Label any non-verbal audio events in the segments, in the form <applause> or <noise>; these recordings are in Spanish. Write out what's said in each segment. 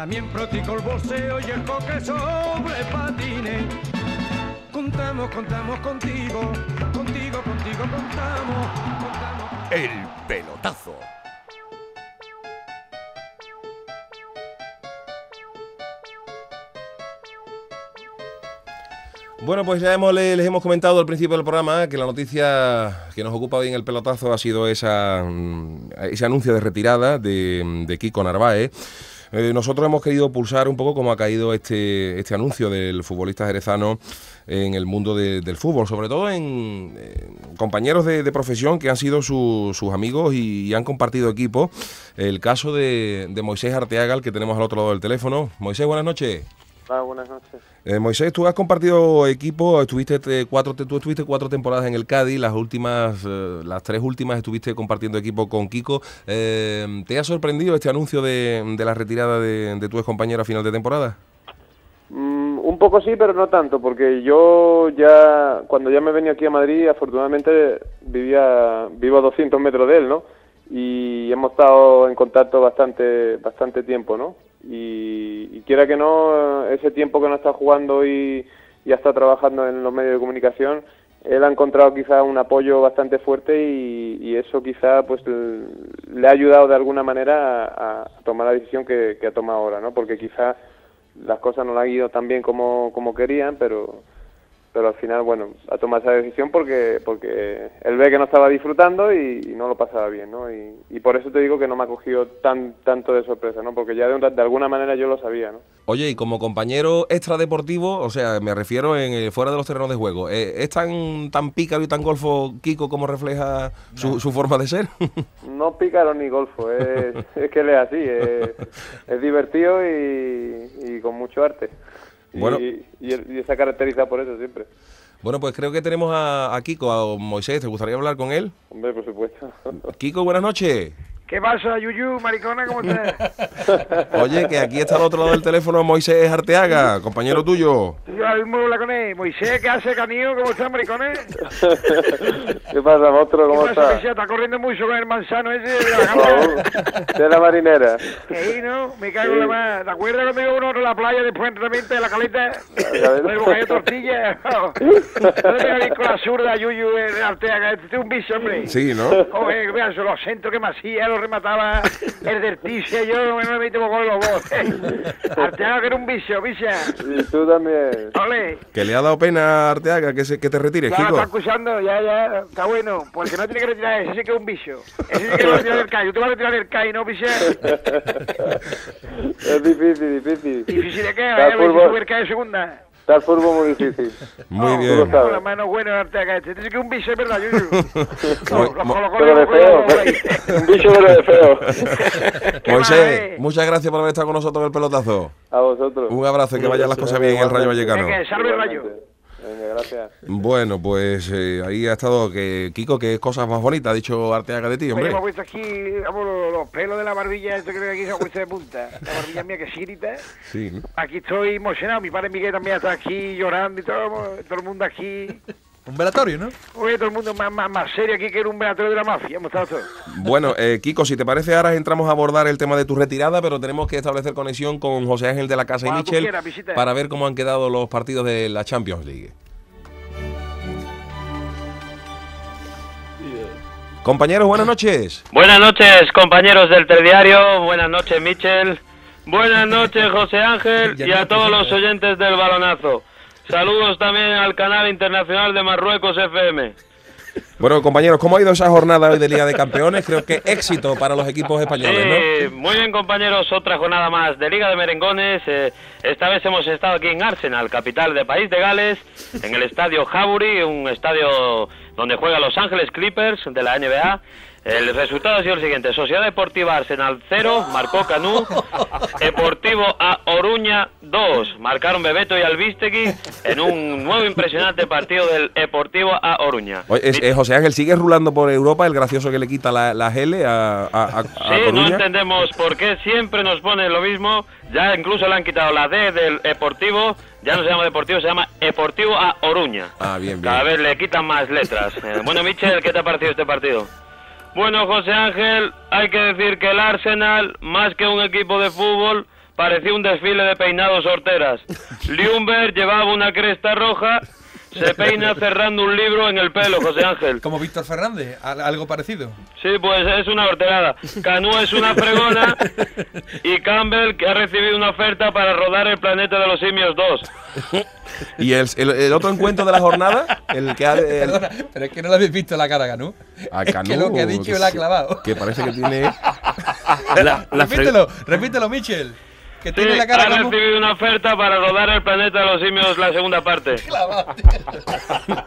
También practico el bolseo y el coque sobre patines. Contamos, contamos contigo, contigo, contigo contamos, contamos. El pelotazo. Bueno, pues ya hemos, les hemos comentado al principio del programa que la noticia que nos ocupa hoy en el pelotazo ha sido esa, mm, ese anuncio de retirada de, de Kiko Narváez. Eh, nosotros hemos querido pulsar un poco cómo ha caído este, este anuncio del futbolista jerezano en el mundo de- del fútbol, sobre todo en, compañeros de, profesión que han sido su- sus amigos y, y han compartido equipo. El caso de, de Moisés Arteaga, el que tenemos al otro lado del teléfono. Moisés, buenas noches. Buenas noches. Eh, Moisés, tú has compartido equipo, estuviste eh, cuatro, tú estuviste cuatro temporadas en el Cádiz, las últimas, eh, las tres últimas estuviste compartiendo equipo con Kiko. Eh, ¿Te ha sorprendido este anuncio de, de la retirada de, de tu ex compañero a final de temporada? Mm, un poco sí, pero no tanto, porque yo ya, cuando ya me venía aquí a Madrid, afortunadamente vivía, vivo a 200 metros de él, ¿no? Y hemos estado en contacto bastante, bastante tiempo, ¿no? Y, quiera que no, ese tiempo que no está jugando y, y ha estado trabajando en los medios de comunicación, él ha encontrado quizá un apoyo bastante fuerte y, eso quizá pues le ha ayudado de alguna manera a, a tomar la decisión que, que ha tomado ahora, ¿no? Porque quizá las cosas no le han ido tan bien como, como querían, pero pero al final, bueno, ha tomado esa decisión porque porque él ve que no estaba disfrutando y, y no lo pasaba bien, ¿no? Y, y por eso te digo que no me ha cogido tan tanto de sorpresa, ¿no? Porque ya de, un- de alguna manera yo lo sabía, ¿no? Oye, y como compañero extradeportivo, o sea, me refiero en eh, fuera de los terrenos de juego, eh, ¿es tan, tan pícaro y tan golfo Kiko como refleja su, su forma de ser? <laughs> No pícaro ni golfo, es, es que él es así, es, <laughs> es divertido y, y con mucho arte. Y, Bueno. y, él- y se ha caracterizado por eso siempre. bueno, pues creo que tenemos a, a Kiko, a Moisés, ¿te gustaría hablar con él? Hombre, por supuesto. Kiko, buenas noches. ¿Qué pasa, Yuyu, maricona? ¿Cómo estás? <laughs> Oye, que aquí está al otro lado del teléfono Moisés Arteaga, compañero tuyo. Yo ahora mismo hablo con él. Moisés, ¿qué hace, canío? ¿Cómo estás, maricones? <laughs> ¿Qué pasa, monstruo? ¿Qué ¿Cómo pasa, estás? Está corriendo mucho con el manzano ese de la <laughs> cámara. de la marinera. Que ahí, ¿no? Me cago en la más. ¿Te acuerdas cuando iba uno a la playa después de entrenamiento de la caleta? Con el bocadillo de tortilla. No te bien con la zurda, Yuyu, el Arteaga. Este es un bicho, hombre. Sí, ¿no? Joder, vean, los centros que me hacía, los remataba el derticia, yo no me metí con los dos. Arteaga que era un vicio, vicia. Y tú también. Ole. Que le ha dado pena a Arteaga que, se, que te retires, lo Kiko. está acusando, ya, ya, está bueno. Porque no tiene que retirar ese, sí que es un vicio. Ese sí que va a retirar el CAI. Yo te voy a retirar el CAI, ¿no, vicia? Es difícil, difícil. Difícil de qué, Está el CAI de segunda. Está el fútbol muy difícil. Muy bien. lo sabes. Con la mano buena, Arteaga. Dice que un vicio, es verdad, <laughs> Pero de feo. Un bicho pero de feo. <laughs> ¿Qué Moisés, más, eh? muchas gracias por haber estado con nosotros en el pelotazo. A vosotros. Un abrazo y que vayan las cosas bien en el Rayo Vallecano. Venga, salve el rayo. Venga, gracias. Bueno, pues eh, ahí ha estado que Kiko, que cosas más bonitas ha dicho Arteaga de ti, Oye, hombre. me he puesto aquí, vamos, los, los pelos de la barbilla, esto creo que aquí se ha puesto de punta. La barbilla mía que sí grita. Sí. Aquí estoy emocionado, mi padre Miguel también está aquí llorando y todo, todo el mundo aquí. Un velatorio, ¿no? Oye, todo el mundo más, más, más serio aquí que era un velatorio de la mafia. Bueno, eh, Kiko, si te parece, ahora entramos a abordar el tema de tu retirada, pero tenemos que establecer conexión con José Ángel de la Casa y Cuando tú Michel quieras, para ver cómo han quedado los partidos de la Champions League. Compañeros, buenas noches. Buenas noches, compañeros del Telediario. Buenas noches, Michel. Buenas noches, José Ángel. Y a todos los oyentes del balonazo. Saludos también al canal internacional de Marruecos FM. Bueno, compañeros, ¿cómo ha ido esa jornada hoy de Liga de Campeones? Creo que éxito para los equipos españoles, ¿no? Sí, muy bien, compañeros. Otra jornada más de Liga de Merengones. Eh, esta vez hemos estado aquí en Arsenal, capital del país de Gales, en el estadio Highbury, un estadio donde juegan Los Ángeles Clippers de la NBA. El resultado ha sido el siguiente: Sociedad Deportiva Arsenal 0, marcó Canú. <laughs> Deportivo A Oruña 2, marcaron Bebeto y Albistegui en un nuevo impresionante partido del Deportivo A Oruña. Oye, es- eh, José Ángel, ¿sigue rulando por Europa el gracioso que le quita la, la L a, a, a- a Sí, no entendemos por qué siempre nos pone lo mismo. Ya incluso le han quitado la D del Deportivo. Ya no se llama Deportivo, se llama Deportivo a Oruña. Ah, bien, bien. Cada vez le quitan más letras. Eh, bueno, Michel, ¿qué te ha parecido este partido? Bueno, José Ángel, hay que decir que el Arsenal, más que un equipo de fútbol, parecía un desfile de peinados horteras. <laughs> Liumber llevaba una cresta roja, se peina cerrando un libro en el pelo, José Ángel. Como Víctor Fernández, al- algo parecido. Sí, pues es una horterada. Canú es una fregona y Campbell que ha recibido una oferta para rodar el planeta de los simios 2. Y el, el- el otro encuentro de la jornada, el que ha... el- Perdona, pero es que no le habéis visto la cara a Canú. a es Canú, que lo que ha dicho la ha clavado. Que parece que tiene... <laughs> La- la fre- repítelo, repítelo, Michel. Que Sí, tiene la cara ha como recibido una oferta para rodar el planeta de los simios la segunda parte. <laughs> <laughs>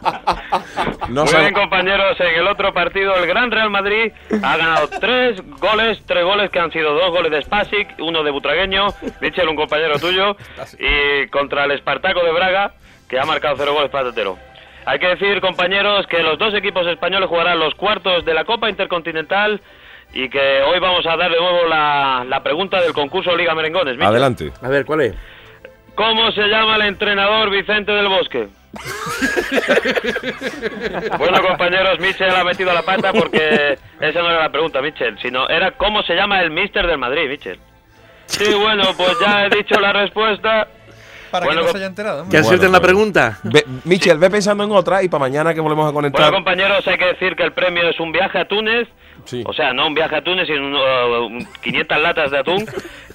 No Muy sabe- bien, compañeros. En el otro partido, el Gran Real Madrid ha ganado tres goles, tres goles que han sido dos goles de Spasic, uno de Butragueño, Michel, un compañero tuyo, y contra el Espartaco de Braga, que ha marcado cero goles para Tetero. Hay que decir, compañeros, que los dos equipos españoles jugarán los cuartos de la Copa Intercontinental y que hoy vamos a dar de nuevo la, la pregunta del concurso Liga Merengones. Michel. Adelante. A ver, ¿cuál es? ¿Cómo se llama el entrenador Vicente del Bosque? <laughs> bueno, compañeros, Michel ha metido la pata porque esa no era la pregunta, Michel, sino era cómo se llama el mister del Madrid, Michel. Sí, bueno, pues ya he dicho la respuesta. Para Bueno, que no se haya enterado. hombre. ¿Que Bueno, acierten la pues. pregunta? Ve- Michel, ve pensando en otra y para mañana que volvemos a Bueno, conectar... compañeros, hay que decir que el premio es un viaje a Túnez. Sí. O sea, no un viaje a Túnez, sino uh, un- 500 latas de atún.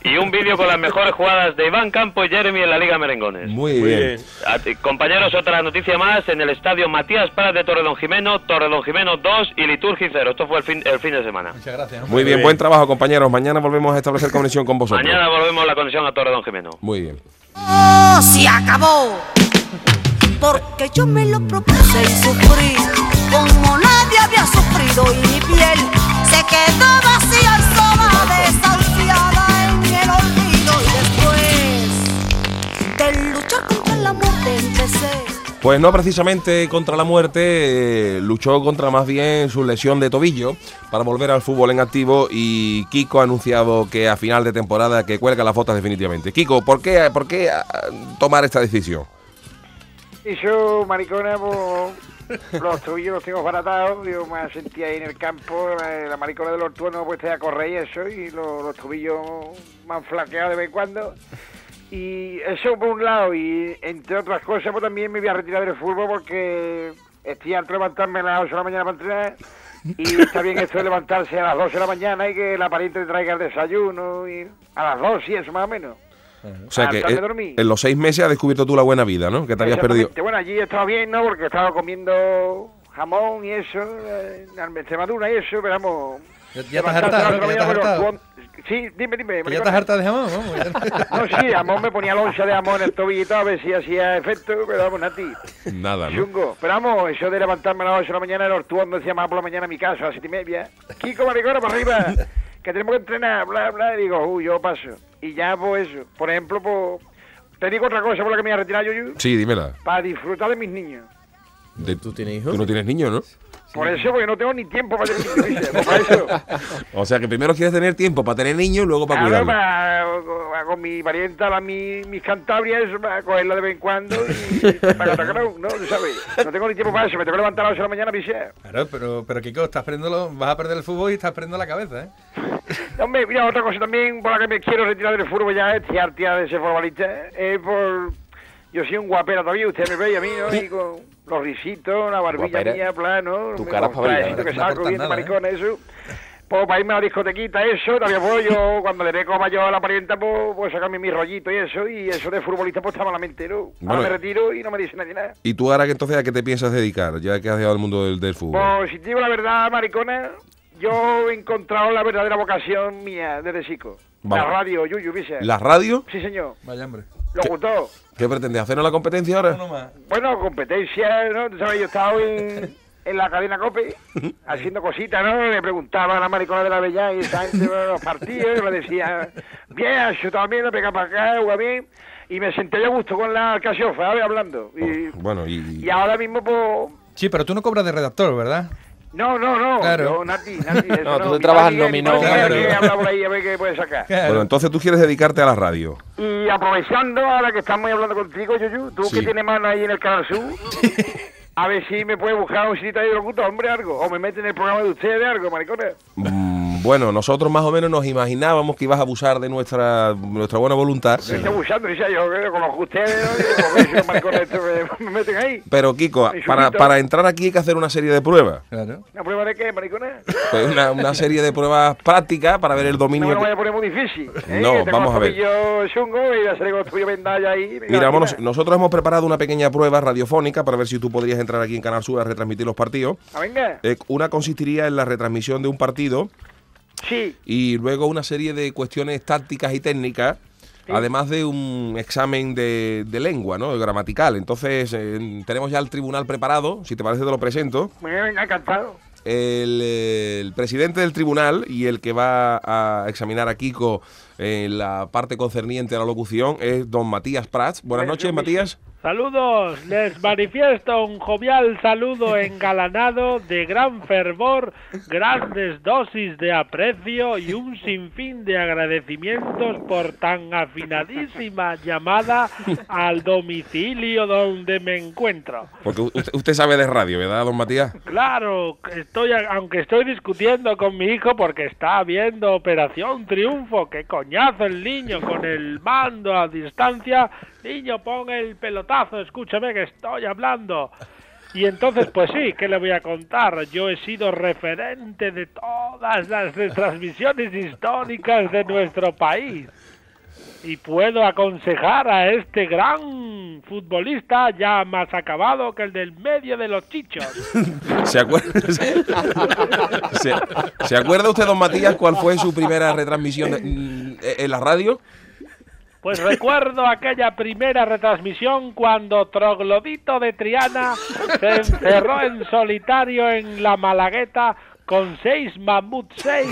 Y un vídeo con las mejores jugadas de Iván Campo y Jeremy en la Liga Merengones. Muy, Muy bien. A Compañeros, otra noticia más en el estadio Matías Prat de Torredón Jimeno, Torredón Jimeno 2 y Liturgi 0. Esto fue el fin, el fin de semana. Muchas gracias. Muy bien, bien. buen trabajo, compañeros. Mañana volvemos a establecer conexión con vosotros. Mañana volvemos la conexión a Torredón Jimeno. Muy bien. Oh, se acabó. Porque yo me lo propuse y sufrí como nadie había sufrido y mi piel se quedó vacía y sola, desahuciada en el olvido y después de luchar contra la muerte empecé. Pues no precisamente contra la muerte, eh, luchó contra más bien su lesión de tobillo para volver al fútbol en activo y Kiko ha anunciado que a final de temporada que cuelga las botas definitivamente. Kiko, ¿por qué, por qué ah, tomar esta decisión? Y yo, maricona, pues, <laughs> los tobillos los tengo baratados. Yo me sentía ahí en el campo, eh, la maricona del ortuono puesta a correr y eso, y los, los tobillos me han flaqueado de vez en cuando. Y eso por un lado, y entre otras cosas, pues también me voy a retirar del fútbol porque estoy harto de levantarme a las 8 de la mañana para entrenar. Y está bien esto de levantarse a las 12 de la mañana y que la pariente te traiga el desayuno y a las 2 y eso más o menos. O sea que eh, en los seis meses has descubierto tú la buena vida, ¿no? Que te habías perdido. Bueno, allí estaba bien, ¿no? Porque estaba comiendo jamón y eso, eh, en Extremadura y eso, pero vamos... Ya, ya estás ya estás hartado. Sí, dime, dime. Ya estás harta de jamón, vamos. <laughs> No, sí, jamón me ponía loncha de jamón en el tobillito a ver si hacía efecto, pero vamos, Nati. Nada, ¿no? Chungo. Pero vamos, eso de levantarme a las 8 de la mañana, el ortuondo decía más por la mañana a mi casa, a las 7 y media. Kiko, maricona, para arriba, que tenemos que entrenar, bla, bla. Y digo, uy, yo paso. Y ya, pues eso. Por ejemplo, pues... Te digo otra cosa por la que me voy a retirar yo, yo Sí, dímela. para disfrutar de mis niños. De- ¿Tú tienes hijos? Tú no tienes niños, ¿no? Por eso, porque no tengo ni tiempo para tener eso. O sea que primero quieres tener tiempo para tener niños y luego para Ahora cuidarlos. para, con mi parienta, la, mi, mis cantabrias, para cogerla de vez en cuando y para atacar, ¿no? ¿Tú ¿Sabes? No tengo ni tiempo para eso, me tengo que levantar a las 8 de la mañana, piché. Claro, pero, pero Kiko, estás perdiendo, vas a perder el fútbol y estás perdiendo la cabeza, ¿eh? <laughs> Hombre, mira, otra cosa también por la que me quiero retirar del fútbol ya, es tía de ese futbolista, es por... Yo soy un guapera todavía, usted me ve y a mí, ¿no? Y con los risitos, la barbilla Guapera. mía, plano, Tu cara trajecito que saco, bien ¿eh? eso. Pues para irme a la discotequita, eso, también puedo yo, <laughs> cuando le dé coma yo a la parienta, pues, pues sacarme mi rollito y eso, y eso de futbolista pues está malamente, ¿no? Bueno. Ahora me retiro y no me dice nadie nada. ¿Y tú ahora que entonces a qué te piensas dedicar, ya que has dejado el mundo del, del fútbol? Pues si te digo la verdad, maricona, yo he encontrado la verdadera vocación mía desde chico. La radio, Yuyu, ¿viste? ¿La radio? Sí, señor. Vaya hombre. Locutor. ¿Qué pretendes? ¿Hacernos la competencia ahora? Más. Bueno, competencia, ¿no? Tú sabes, yo estaba en, <laughs> en la cadena COPE haciendo cositas, ¿no? Me preguntaban a la maricona de la Bella y esa gente de los partidos, y me decía, bien, chutado bien, no pega para acá, juega bien. Y me senté yo a gusto con la ¿sabes? Hablando. Y, Bueno, y... y ahora mismo, pues... Sí, pero tú no cobras de redactor, ¿verdad? No, no, no. Claro. Yo, Nati, Nati, <laughs> eso No, tú Mi trabajas nominado. Claro. que habla por ahí a ver qué puede sacar. Bueno, entonces tú quieres dedicarte a la radio. Y aprovechando ahora que estamos hablando contigo, Yuyu, tú Sí. que tienes mano ahí en el Canal Sur, <laughs> a ver si me puedes buscar un sitio de locutor, hombre, algo. O me meten en el programa de ustedes, algo, maricones. Mm, Bueno, nosotros más o menos nos imaginábamos que ibas a abusar de nuestra, nuestra buena voluntad. Me está abusando, decía yo, que con los que ustedes, ¿no? Digo, "Pues, esos maricones estos me, me meten ahí. Pero Kiko, para, para entrar aquí hay que hacer una serie de pruebas. Claro. ¿Una prueba de qué, maricones? Pues una, una serie de pruebas prácticas para ver el No me dominio. que- vaya a poner muy difícil. ¿eh? No, tengo vamos a ver. tobillos chungos y voy a salir con vendalla ahí. Mira, nosotros hemos preparado una pequeña prueba radiofónica para ver si tú podrías entrar aquí en Canal Sur a retransmitir los partidos. Ah, venga. Eh, una consistiría en la retransmisión de un partido Sí. y luego una serie de cuestiones tácticas y técnicas, además de un examen de, de lengua, ¿no? Gramatical. Entonces, eh, tenemos ya el tribunal preparado, si te parece te lo presento. Venga, encantado. El, eh, el presidente del tribunal y el que va a examinar a Kiko en la parte concerniente a la locución es don Matías Prats. Buenas noches, Matías. Saludos, les manifiesto un jovial saludo engalanado de gran fervor, grandes dosis de aprecio y un sinfín de agradecimientos por tan afinadísima llamada al domicilio donde me encuentro. Porque usted, usted sabe de radio, ¿verdad, don Matías? Claro, estoy, aunque estoy discutiendo con mi hijo porque está viendo Operación Triunfo, que coñazo el niño con el mando a distancia. Niño, pon el escúchame que estoy hablando. Y entonces, pues sí, ¿qué le voy a contar? Yo he sido referente de todas las transmisiones históricas de nuestro país. Y puedo aconsejar a este gran futbolista ya más acabado que el del medio de los chichos. ¿Se acuerda, <laughs> se, acuerda usted, don Matías, cuál fue su primera retransmisión en la radio? Pues recuerdo aquella primera retransmisión cuando Troglodito de Triana se <laughs> encerró en solitario en la Malagueta con seis mamut seis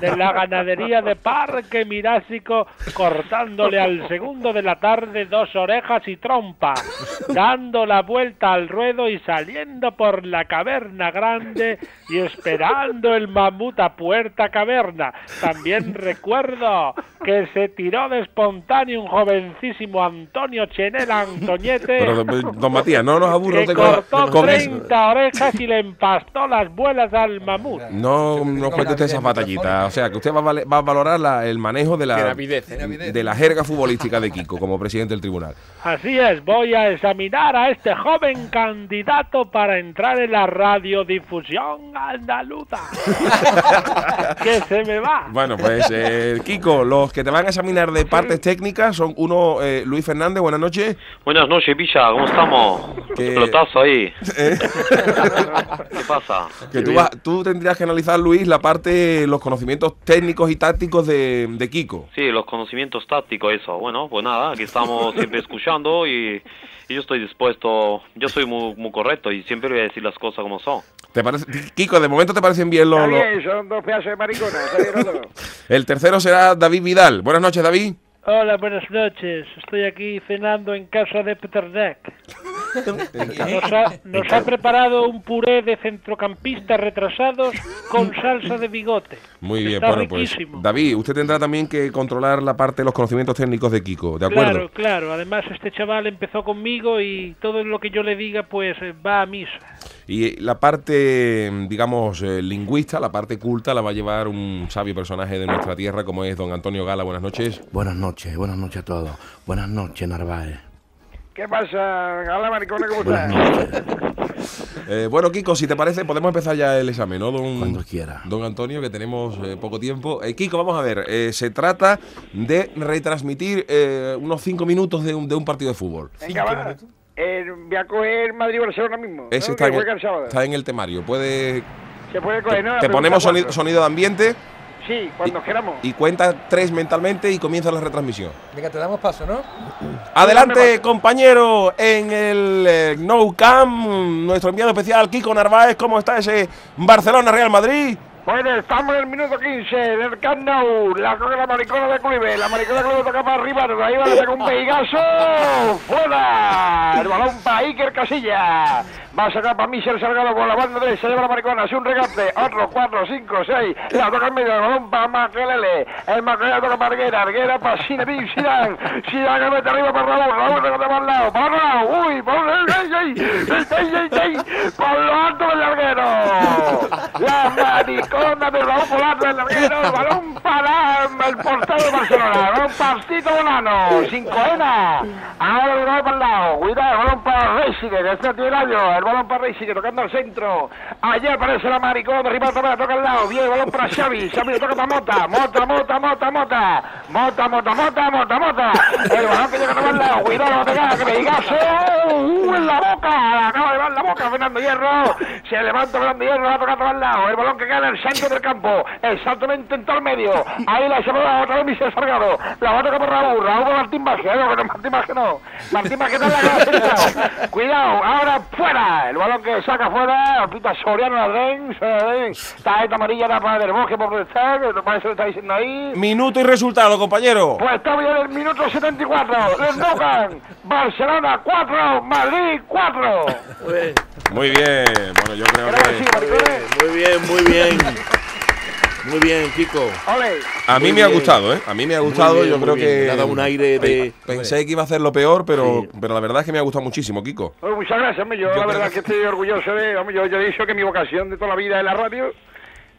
de la ganadería de Parque Mirásico, cortándole al segundo de la tarde dos orejas y trompa, dando la vuelta al ruedo y saliendo por la caverna grande y esperando el mamut a puerta caverna. También recuerdo que se tiró de espontáneo un jovencísimo Antonio Chenela Antoñete Pero, don, Matías, no nos aburra que cortó con eso. 30 orejas y le empastó las buelas al mamut. No nos cuente usted esas batallitas. O sea, que usted va a, vale- va a valorar la- el manejo de la, Benavidez. de la jerga futbolística de Kiko como presidente del tribunal. Así es, voy a examinar a este joven candidato para entrar en la radiodifusión andaluza. <laughs> que se me va. Bueno, pues eh, Kiko, los que te van a examinar de partes técnicas son uno, eh, Luis Fernández, buenas noches. Buenas noches, Villa, ¿cómo estamos? Que- Pelotazo ahí. <laughs> Eh, ¿Qué pasa? que tú, vas- tú tendrías que analizar, Luis, la parte, los conocimientos técnicos y tácticos de, de Kiko. Sí, los conocimientos tácticos, eso. Bueno, pues nada, aquí estamos siempre escuchando y, y yo estoy dispuesto, yo soy muy, muy correcto y siempre voy a decir las cosas como son. ¿Te parece, Kiko, de momento te parecen bien los... Está bien, son dos pedazos de maricones. Está bien, ¿no? <laughs> El tercero será David Vidal. Buenas noches, David. Hola, buenas noches. Estoy aquí cenando en casa de Peternek. <laughs> Nos ha, nos ha preparado un puré de centrocampistas retrasados con salsa de bigote. Muy bien, Está bueno, pues riquísimo. David, usted tendrá también que controlar la parte de los conocimientos técnicos de Kiko, ¿de acuerdo? Claro, claro. Además, este chaval empezó conmigo y todo lo que yo le diga, pues eh, va a misa. Y la parte, digamos, eh, lingüista, la parte culta, la va a llevar un sabio personaje de nuestra tierra como es don Antonio Gala. Buenas noches. Buenas noches, buenas noches a todos. Buenas noches, Narváez. ¿Qué pasa? Hola, maricones, ¿cómo estás? Eh, bueno, Kiko, si te parece, podemos empezar ya el examen, ¿no, don, Cuando quiera. don Antonio, que tenemos eh, poco tiempo. Eh, Kiko, vamos a ver, eh, se trata de retransmitir eh, unos cinco minutos de un, de un partido de fútbol. Venga, va. Eh, voy a coger Madrid-Barcelona mismo. Ese ¿no? está, en el, el sábado. está en el temario. Puede, Se puede coger, ¿no? La te ponemos sonido de ambiente Sí, cuando queramos. y cuenta tres mentalmente y comienza la retransmisión. Venga, te damos paso, ¿no? Adelante, compañero, en el eh, No Camp, nuestro enviado especial Kiko Narváez, ¿cómo está ese Barcelona-Real Madrid? Bueno, estamos en el minuto 15 en el Camp Nou. La coge la maricona de Cluive. La maricona de Cluive toca para arriba. Ahí va a hacer un pegazo. ¡Fuera! El balón para Iker Casilla. Va a sacar para Michel Salgado con la banda derecha. Lleva la maricona. Hace un regate. Otro, cuatro, cinco, seis. La toca en medio. El balón para Maquelele. El Maquelele toca para Arguera. Arguera para Sinebin. Sidán. Sidán que mete arriba para Raúl. Raúl que para el lado. Para lado. Uy, para el ¡Ey, ey! ¡Ey, ey, ey! Por lo alto del larguero. La maricona de Raúl por lo alto del larguero. El balón para el portero de Barcelona. El balón para Tito Bonano. Sin coena. Ahora el balón para el lado. Cuidado. Balón para Reisigue. Que el año. El balón para Reisigue. Tocando al centro. Allí aparece la maricona de Rival Tomé. Toca al lado. Bien. El balón para Xavi. Xavi le toca para Mota. Mota, Mota, Mota, Mota. Mota, Mota, Mota, Mota, Mota. El balón que llega a tomar al lado. Cuidado. No te. Que me digas. ¡Uh! En la boca. Acaba de dar la boca Fernando Hierro. Se levanta Fernando Hierro. La toca todo al lado. El balón que en el centro del campo. El salto lo intentó al medio. Ahí la se va otra vez Michel Salgado. La va a tocar por Raúl. Raúl con Martín Vázquez. No, Martín Vázquez no. Martín Vázquez en la. Cuidado. Ahora fuera. El balón que saca fuera. Pita Soriano Ladrén. Está esta amarilla era para el bosque por protestar. Que parece que lo está diciendo ahí. Minuto y resultado, compañero. Pues estamos ya en el minuto 74. Lendocan, Barcelona 4, Madrid 4. Muy bien. Bueno, yo creo que sí. Muy bien, muy bien. Muy bien, Kiko. Ole. A mí Muy me ha gustado, ¿eh? A mí me ha gustado. Bien, yo creo bien. que... Le ha dado un aire de- Pensé que iba a hacer lo peor, pero, Sí. pero la verdad es que me ha gustado muchísimo, Kiko. Pues muchas gracias, hombre. Yo, la verdad que estoy orgulloso de... Hombre, yo, yo he dicho que mi vocación de toda la vida es la radio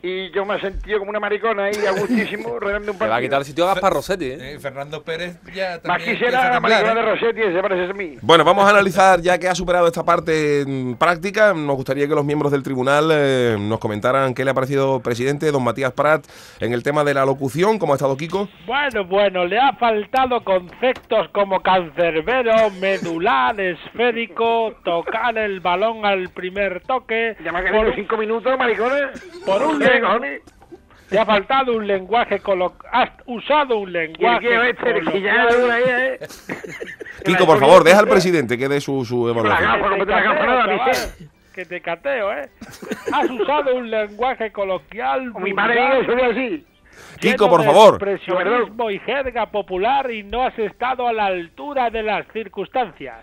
y yo me he sentido como una maricona ahí a gustísimo, <laughs> redando un Le va a partido. quitar el sitio a Gaspar Rossetti, ¿eh? Eh, Fernando Pérez ya Más también quisiera empieza a la maricona ¿eh? de Rossetti, se parece a mí. Bueno, vamos a analizar, ya que ha superado esta parte mm, práctica, nos gustaría que los miembros del tribunal eh, nos comentaran qué le ha parecido, presidente, don Matías Prat, en el tema de la locución, cómo ha estado Kiko. Bueno, bueno, le ha faltado conceptos como cancerbero, medular, esférico, tocar el balón al primer toque. Ya me ha por, quedado cinco minutos, maricones. por un <laughs> ¿Qué len- cojones? le ha faltado un lenguaje colo has usado un ¿Y el lenguaje este? ¿eh? <laughs> Kiko, por favor, deja al presidente que dé su, su evaluación. te Vicente. que te cateo, ¿eh? Has usado un lenguaje coloquial <laughs> Mi madre eso así. Kiko, por favor. expresionismo y jerga popular y no has estado a la altura de las circunstancias.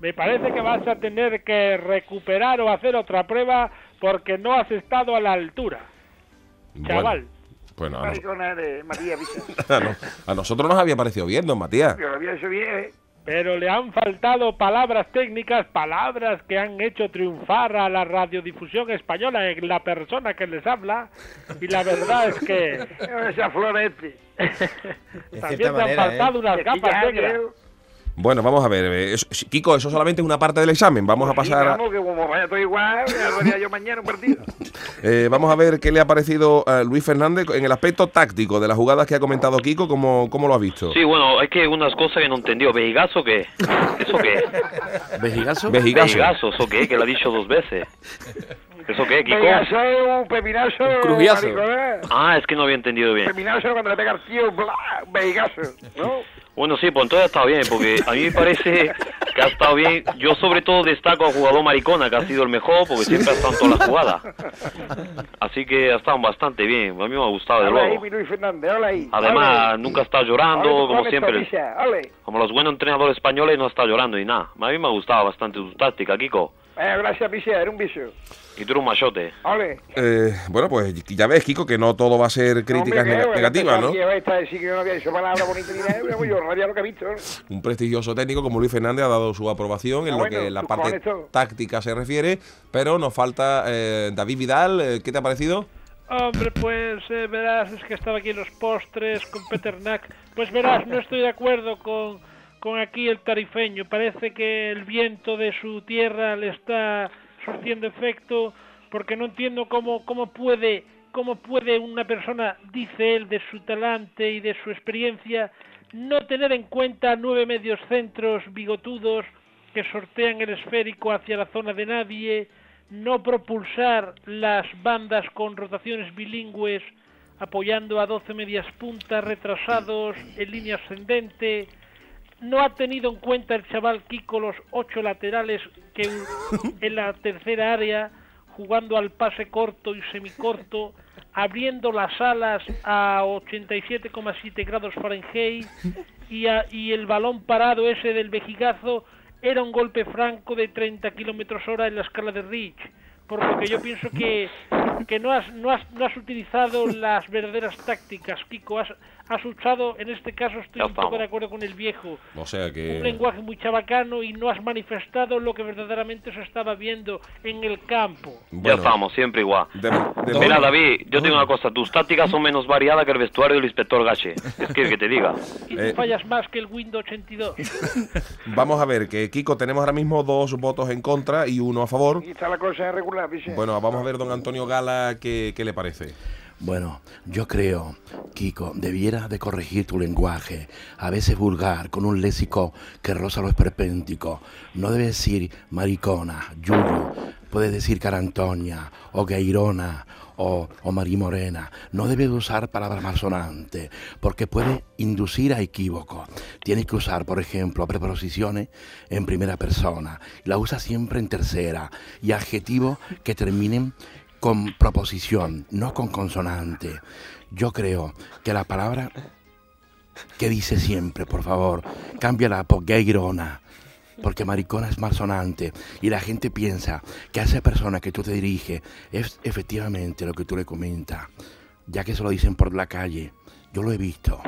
Me parece que vas a tener que recuperar o hacer otra prueba porque no has estado a la altura. Chaval. Bueno, a, nos- de Matías <laughs> a no- a nosotros nos había parecido bien, don Matías. Yo lo había hecho bien, ¿eh? Pero le han faltado palabras técnicas, palabras que han hecho triunfar a la radiodifusión española en la persona que les habla. Y la verdad es que <laughs> Esa flor este. <laughs> también te han manera, faltado unas Que gafas negras. creo- Bueno, vamos a ver. eh, eso- Kiko, eso solamente es una parte del examen. Vamos a Sí, pasar a, Vamos, que como vaya todo igual, ya lo haría yo mañana un partido. <laughs> eh, vamos a ver qué le ha parecido a Luis Fernández en el aspecto táctico de las jugadas que ha comentado Kiko, cómo, cómo lo ha visto. Sí, bueno, es que unas cosas que no entendió. ¿Vejigazo qué? ¿Eso qué? ¿Vejigazo? Vejigazo. ¿Vejigazo? ¿Eso qué? Que lo ha dicho dos veces. <laughs> ¿Eso qué, Kiko? Pegaso, un pepinazo. Un crujiazo. maricona. Ah, es que no había entendido bien. Pepinazo cuando le pega al tío, veigazo, ¿no? Bueno, sí, pues entonces ha estado bien, porque a mí me parece que ha estado bien. Yo sobre todo destaco al jugador Maricona, que ha sido el mejor, porque siempre ha estado en todas las jugadas. Así que ha estado bastante bien, a mí me ha gustado, de luego. Además, nunca ha estado llorando, como siempre. Como los buenos entrenadores españoles, no ha estado llorando ni nada. A mí me ha gustado bastante tu táctica, Kiko. Eh, gracias, Picia, era un vicio. Y tú eres un machote. Ole. Eh, bueno, pues ya ves, Kiko, que no todo va a ser críticas Hombre, neg- negativas, ¿no? Yo no había dicho palabra bonita ni nada, pero yo radia lo que he visto. ¿no? Un prestigioso técnico como Luis Fernández ha dado su aprobación en Ah, lo bueno, que la parte táctica se refiere, pero nos falta eh, David Vidal. eh, ¿Qué te ha parecido? Hombre, pues eh, verás, es que estaba aquí en los postres con Peter Nack. Pues verás, no estoy de acuerdo con, con aquí el tarifeño. Parece que el viento de su tierra le está surtiendo efecto porque no entiendo cómo, cómo puede cómo puede una persona, dice él, de su talante y de su experiencia, no tener en cuenta nueve medios centros bigotudos que sortean el esférico hacia la zona de nadie, no propulsar las bandas con rotaciones bilingües apoyando a 12 medias puntas retrasados en línea ascendente, no ha tenido en cuenta el chaval Kiko los ocho laterales que <laughs> en la tercera área jugando al pase corto y semicorto, abriendo las alas a 87,7 grados Fahrenheit y, a- y el balón parado ese del vejigazo era un golpe franco de 30 kilómetros hora en la escala de Rich. Por lo que yo pienso que, que no, has, no, has, no has utilizado las verdaderas tácticas, Kiko. Has, has usado, en este caso estoy Ya un poco de acuerdo con el viejo, O sea un que... lenguaje muy chabacano y no has manifestado lo que verdaderamente se estaba viendo en el campo. Ya Bueno, estamos, siempre igual. de- de- Mira, David, yo tengo una cosa. Tus tácticas son menos variadas que el vestuario del inspector Gache. ¿Qué quieres que te diga? Y tú Eh. fallas más que el Windows 82. <laughs> Vamos a ver, que Kiko, tenemos ahora mismo dos votos en contra y uno a favor. Aquí está la cosa regular, dice. Bueno, vamos a ver, don Antonio Gala, qué, qué le parece. Bueno, yo creo, Kiko, debiera de corregir tu lenguaje, a veces vulgar, con un léxico que roza lo esperpéntico. No debes decir maricona, yuyu, puedes decir carantoña, o gairona, o, o marimorena. No debes usar palabras malsonantes, porque puede inducir a equívoco. Tienes que usar, por ejemplo, preposiciones en primera persona. La usa siempre en tercera. Y adjetivos que terminen con proposición, no con consonante. Yo creo que la palabra que dice siempre, por favor, cámbiala por gayrona, porque maricona es malsonante y la gente piensa que a esa persona que tú te diriges es efectivamente lo que tú le comentas, ya que se lo dicen por la calle. Yo lo he visto.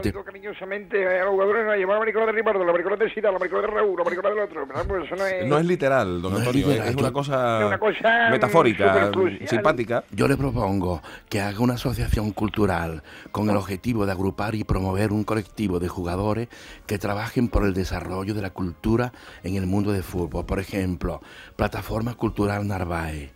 Te- cariñosamente a los jugadores, no llevar la maricona de Ricardo, la maricona de Sida, la maricona de Raúl, la maricona del otro, ¿verdad? Pues eso no es... No es literal, don No Antonio, es, literal, es una cosa, Es una cosa, metafórica, simpática. Yo le propongo que haga una asociación cultural con el objetivo de agrupar y promover un colectivo de jugadores que trabajen por el desarrollo de la cultura en el mundo del fútbol. Por ejemplo, Plataforma Cultural Narváez.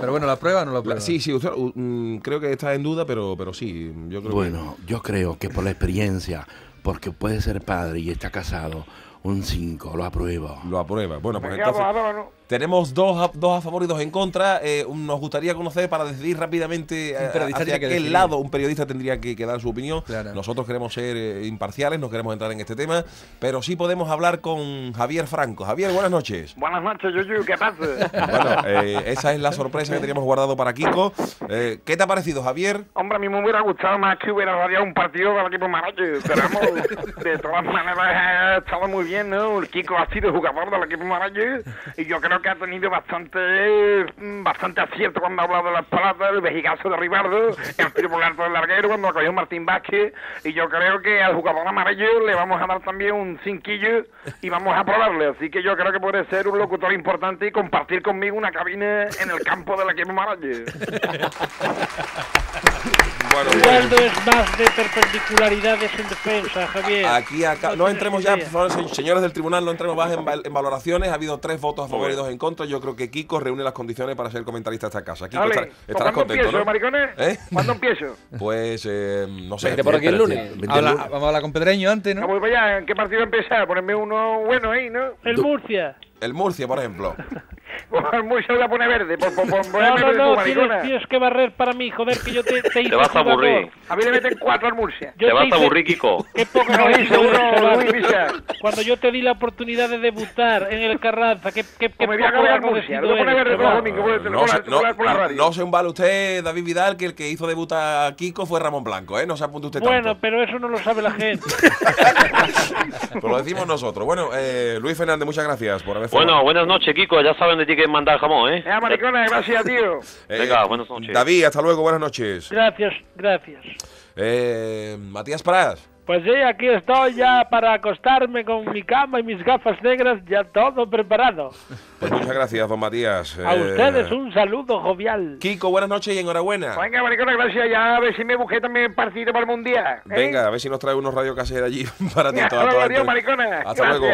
Pero bueno, ¿la prueba o no la prueba? sí, sí, usted- mm, creo que está en duda, pero, pero sí, yo creo Bueno, yo creo que por la experiencia, porque puede ser padre y está casado, un 5, lo apruebo. que lo aprueba. Bueno, pues entonces ¿no? tenemos dos a, dos a favor y dos en contra. Eh, un- nos gustaría conocer para decidir rápidamente eh, hacia que qué decidir. lado un periodista tendría que, que dar su opinión. Claro. Nosotros queremos ser eh, imparciales, no queremos entrar en este tema, pero sí podemos hablar con Javier Franco. Javier, buenas noches. Buenas noches, Yuyu, ¿qué pasa? <laughs> Bueno, eh, esa es la sorpresa que teníamos guardado para Kiko. Eh, ¿Qué te ha parecido, Javier? Hombre, a mí me hubiera gustado más que hubiera radiado un partido del equipo Marache, pero vamos, de todas maneras ha estado muy bien, ¿no? El Kiko ha sido jugador del equipo Marache y yo creo que ha tenido bastante mm, bastante acierto cuando ha hablado de las palabras, el vejigazo de Ribardo, el tiro por alto del larguero cuando lo cogió Martín Vázquez y yo creo que al jugador amarillo le vamos a dar también un cinquillo y vamos a probarle, así que yo creo que puede ser un locutor importante y compartir conmigo una cabina en el campo del equipo Marache. Bueno, Rivaldo es más de perpendicularidades en defensa, Javier. Aquí, acá, no entremos ya, por favor, señores del tribunal, no entremos más en, val- en valoraciones. Ha habido tres votos a favor y dos en contra. Yo creo que Kiko reúne las condiciones para ser comentarista de esta casa. Kiko, estar- pues estarás ¿cuándo contento, empiezo, ¿no? maricones? ¿Eh? ¿Cuándo empiezo? Pues, eh, no sé. Vente por aquí el lunes. vente el Habla- lunes. vamos a hablar con Pedreño antes, ¿no? para allá. ¿En qué partido empezar? Ponerme uno bueno ahí, ¿no? El Murcia. El Murcia, por ejemplo. Pues muy se voy a poner verde. Por, por, por, No, no, no, maricona. tienes, tienes que barrer para mí, joder, que yo te, te hice Te vas a aburrir. A mí le meten cuatro al Murcia. Yo Te vas a aburrir, Kiko. Qué poco <laughs> No, hice uno. Luis. Cuando yo te di la oportunidad de debutar en el Carranza, qué, qué, qué Pues me voy a poco al Murcia. Lo voy a poner eres, verde todos los chaval. domingos por el No, la- la- la no, radio. no se embale usted, David Vidal, que el que hizo debutar a Kiko fue Ramón Blanco, ¿eh? No se apunte usted Bueno, pero eso no lo sabe la gente. <laughs> Pues lo decimos nosotros. Bueno, eh, Luis Fernández, muchas gracias por haber Bueno, buenas noches, Kiko. Ya saben de ti que mandar jamón, ¿eh? Ya, maricona, gracias, tío. <laughs> Eh, Venga, buenas noches. David, hasta luego, buenas noches. Gracias, gracias. Eh, Matías Pras. Pues sí, aquí estoy ya para acostarme con mi cama y mis gafas negras, ya todo preparado. Pues muchas gracias, don Matías. A Eh, ustedes un saludo jovial. Kiko, buenas noches y enhorabuena. Venga, maricona, gracias. Ya a ver si me busqué también partido para el Mundial. ¿eh? Venga, a ver si nos trae unos radiocassettes allí <laughs> para ti. Entrevista. maricona. Hasta luego.